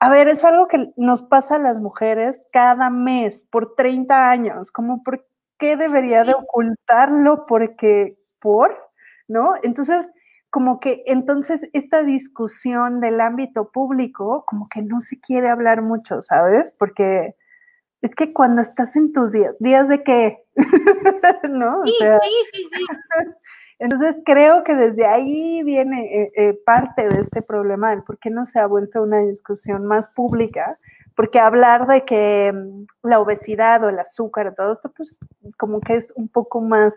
a ver, es algo que nos pasa a las mujeres cada mes por 30 años, como por qué debería de ocultarlo porque por, ¿no? Entonces, como que entonces esta discusión del ámbito público, como que no se quiere hablar mucho, ¿sabes? Porque es que cuando estás en tus días, días de qué, ¿no? sí, sí, sí, sí. Entonces creo que desde ahí viene eh, eh, parte de este problema, del por qué no se ha vuelto una discusión más pública, porque hablar de que mm, la obesidad o el azúcar, todo esto, pues como que es un poco más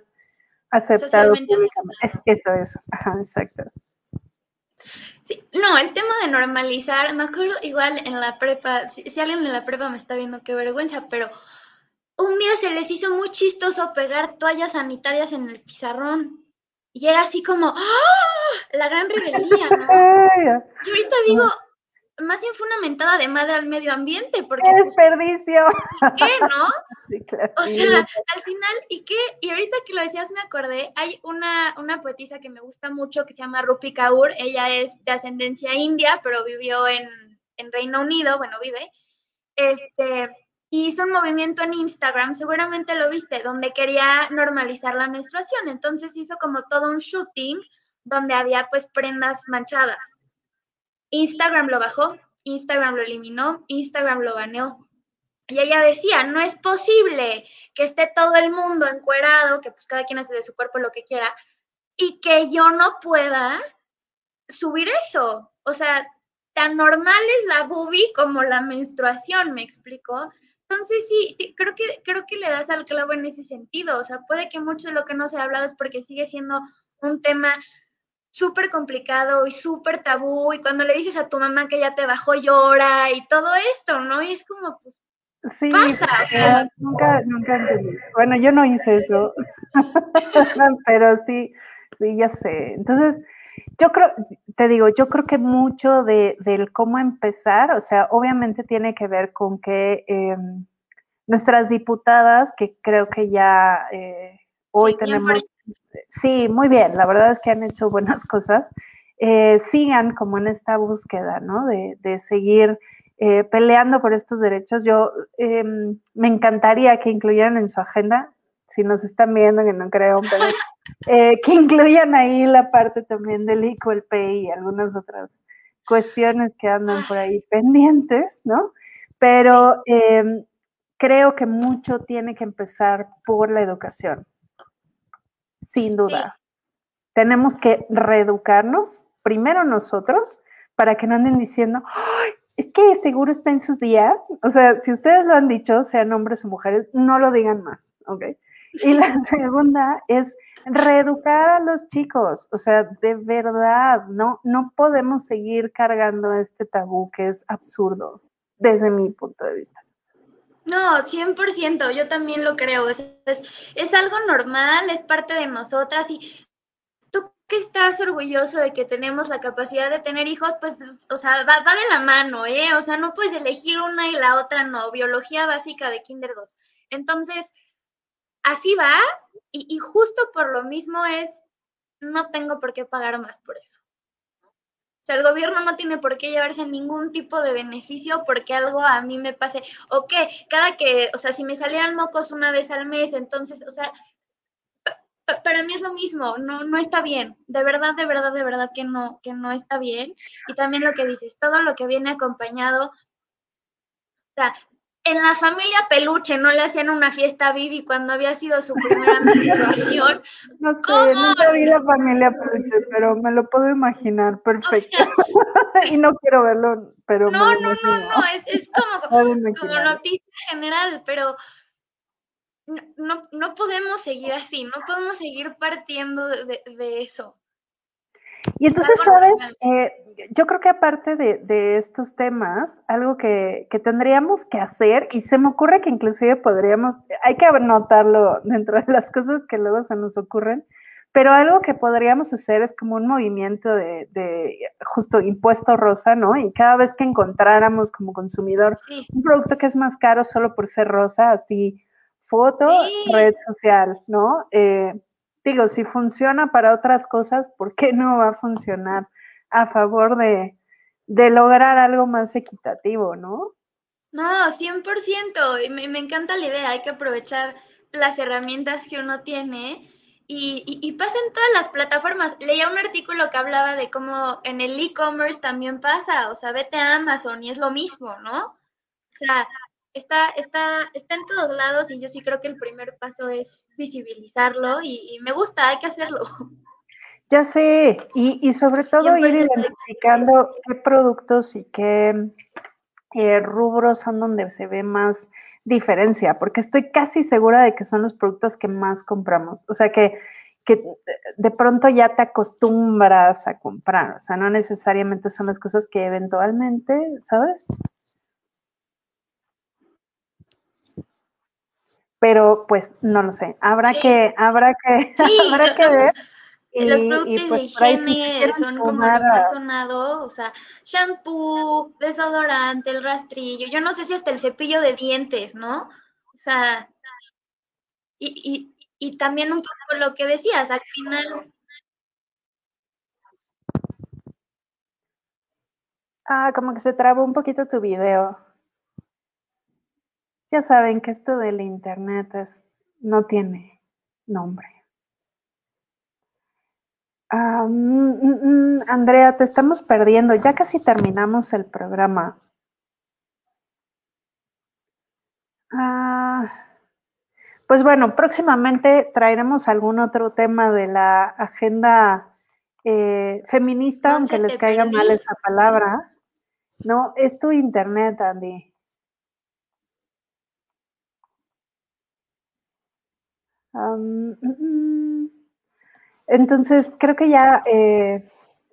aceptado públicamente. eso es, ajá, exacto. Sí, no, el tema de normalizar, me acuerdo igual en la prepa, si, si alguien en la prepa me está viendo, qué vergüenza, pero un día se les hizo muy chistoso pegar toallas sanitarias en el pizarrón. Y era así como, ¡ah! La gran rebeldía, ¿no? y ahorita digo, más bien fue una mentada de madre al medio ambiente, porque... ¡Qué pues, desperdicio! ¿Qué, no? Sí, claro. O sea, al final, ¿y qué? Y ahorita que lo decías me acordé, hay una, una poetisa que me gusta mucho que se llama Rupi Kaur, ella es de ascendencia india, pero vivió en, en Reino Unido, bueno, vive, este, hizo un movimiento en Instagram, seguramente lo viste, donde quería normalizar la menstruación. Entonces hizo como todo un shooting donde había pues prendas manchadas. Instagram lo bajó, Instagram lo eliminó, Instagram lo baneó. Y ella decía, no es posible que esté todo el mundo encuerado, que pues cada quien hace de su cuerpo lo que quiera, y que yo no pueda subir eso. O sea, tan normal es la boobie como la menstruación, me explico. Entonces sí, creo que, creo que le das al clavo en ese sentido. O sea, puede que mucho de lo que no se ha hablado es porque sigue siendo un tema súper complicado y súper tabú. Y cuando le dices a tu mamá que ya te bajó, llora y todo esto, ¿no? Y es como, pues, sí, pasa. nunca, nunca entendí. Bueno, yo no hice eso, pero sí, sí, ya sé. Entonces, yo creo, te digo, yo creo que mucho de, del cómo empezar, o sea, obviamente tiene que ver con que em, nuestras diputadas, que creo que ya eh, hoy tenemos, sí, muy bien, la verdad es que han hecho buenas cosas, eh, sigan como en esta búsqueda, ¿no? De, de seguir eh, peleando por estos derechos. Yo em, me encantaría que incluyeran en su agenda si nos están viendo, que no creo, pero eh, que incluyan ahí la parte también del Equal Pay y algunas otras cuestiones que andan por ahí pendientes, ¿no? Pero em, creo que mucho tiene que empezar por la educación, sin duda. Tenemos que reeducarnos, primero nosotros, para que no anden diciendo, es que seguro está en sus días. O sea, si ustedes lo han dicho, sean hombres o mujeres, no lo digan más, ¿ok? Y la segunda es reeducar a los chicos, o sea, de verdad, no, no podemos seguir cargando este tabú que es absurdo, desde mi punto de vista. No, 100%, yo también lo creo, es, es, algo normal, es parte de nosotras y tú que estás orgulloso de que tenemos la capacidad de tener hijos, pues, o sea, va, de la mano, ¿eh? O sea, no puedes elegir una y la otra no, biología básica de Kinder 2. Entonces, así va y, justo por lo mismo es, no tengo por qué pagar más por eso. O sea, el gobierno no tiene por qué llevarse ningún tipo de beneficio porque algo a mí me pase. O que cada que, o sea, si me salieran mocos una vez al mes, entonces, o sea, para mí es lo mismo, no, no está bien. De verdad, de verdad, de verdad que no, que no está bien. Y también lo que dices, todo lo que viene acompañado, o sea, en la familia Peluche no le hacían una fiesta a Vivi cuando había sido su primera menstruación. No sé, ¿Cómo? nunca vi la familia Peluche, pero me lo puedo imaginar perfecto. y no quiero verlo, pero no, no, no, no, es, es como, como noticia general, pero no, no, podemos seguir así, no podemos seguir partiendo de, de eso. Y entonces, ¿sabes? Eh, yo creo que aparte de, estos temas, algo que, tendríamos que hacer, y se me ocurre que inclusive podríamos, hay que anotarlo dentro de las cosas que luego se nos ocurren, pero algo que podríamos hacer es como un movimiento de, justo impuesto rosa, ¿no? Y cada vez que encontráramos como consumidor un producto que es más caro solo por ser rosa, así foto, red social, ¿no? Eh, digo, si funciona para otras cosas, ¿por qué no va a funcionar a favor de, lograr algo más equitativo, no? No, 100%, y me, me encanta la idea, hay que aprovechar las herramientas que uno tiene y, y, pasa en todas las plataformas. Leía un artículo que hablaba de cómo en el e-commerce también pasa, o sea, vete a Amazon y es lo mismo, ¿no? O sea, está, está, está en todos lados y yo sí creo que el primer paso es visibilizarlo y, me gusta, hay que hacerlo. Ya sé, y, sobre todo ir identificando qué productos y qué eh, rubros son donde se ve más diferencia, porque estoy casi segura de que son los productos que más compramos. O sea, que, que de pronto ya te acostumbras a comprar, o sea, no necesariamente son las cosas que eventualmente, ¿sabes? Pero pues no lo sé, habrá que, habrá que, habrá que ver. los productos pues, de higiene son como lo más sonado, o sea, shampoo, desodorante, el rastrillo, yo no sé si hasta el cepillo de dientes, ¿no? O sea, y, y, y también un poco lo que decías, al final. Ah, como que se trabó un poquito tu video. Ya saben que esto del Internet no tiene nombre. Ah, mm, mm, mm, Andrea, te estamos perdiendo. Ya casi terminamos el programa. Ah, pues bueno, próximamente traeremos algún otro tema de la agenda eh, feminista, aunque les caiga mal esa palabra. No, es tu internet, Andy. Mm, mm. entonces, creo que ya eh,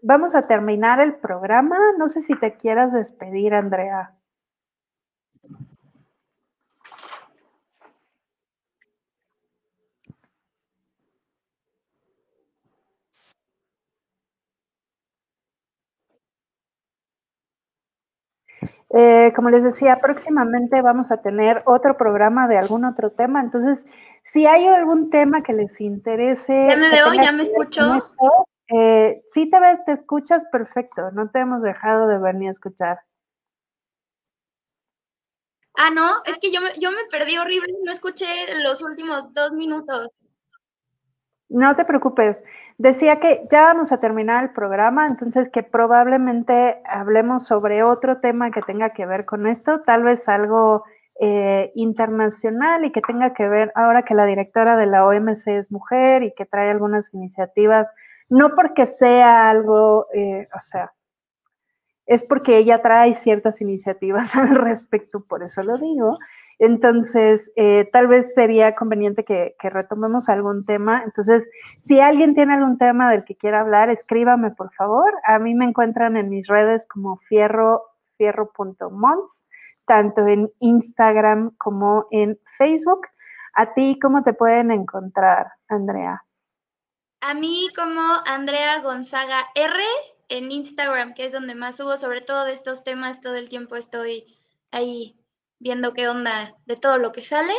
vamos a terminar el programa. No sé si te quieras despedir, Andrea. Eh, como les decía, próximamente vamos a tener otro programa de algún otro tema. Entonces, si hay algún tema que les interese. Ya me veo, ya me escucho. eh, sí te ves, te escuchas perfecto. No te hemos dejado de ver ni escuchar. Ah, no, es que yo me, yo me perdí horrible, no escuché los últimos dos minutos. No te preocupes. Decía que ya vamos a terminar el programa, entonces que probablemente hablemos sobre otro tema que tenga que ver con esto, tal vez algo eh, internacional y que tenga que ver ahora que la directora de la OMC es mujer y que trae algunas iniciativas, no porque sea algo, eh, o sea, es porque ella trae ciertas iniciativas al respecto, por eso lo digo, entonces, eh, tal vez sería conveniente que, retomemos algún tema. Entonces, si alguien tiene algún tema del que quiera hablar, escríbame, por favor. A mí me encuentran en mis redes como fierro, fierro.mons, tanto en Instagram como en Facebook. ¿A ti cómo te pueden encontrar, Andrea? A mí como Andrea Gonzaga R en Instagram, que es donde más subo sobre todo de estos temas, todo el tiempo estoy ahí viendo qué onda de todo lo que sale,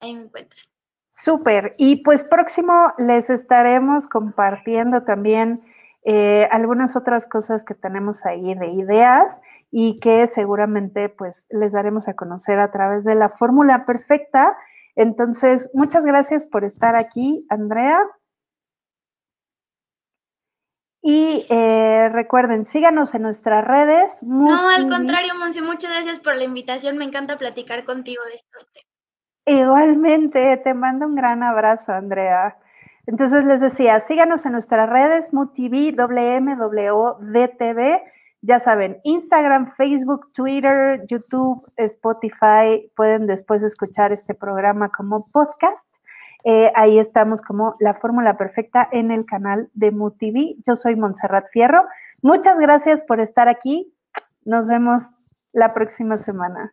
ahí me encuentran. Súper. Y pues próximo les estaremos compartiendo también eh, algunas otras cosas que tenemos ahí de ideas y que seguramente pues les daremos a conocer a través de la fórmula perfecta. Entonces, muchas gracias por estar aquí, Andrea. Y eh, recuerden, síganos en nuestras redes. no, al contrario, Monse, muchas gracias por la invitación. Me encanta platicar contigo de estos temas. Igualmente, te mando un gran abrazo, Andrea. Entonces les decía, síganos en nuestras redes, MUTV, WMWDTV, ya saben, Instagram, Facebook, Twitter, YouTube, Spotify, pueden después escuchar este programa como podcast. Eh, ahí estamos como la fórmula perfecta en el canal de MUTV. Yo soy Montserrat Fierro. Muchas gracias por estar aquí. Nos vemos la próxima semana.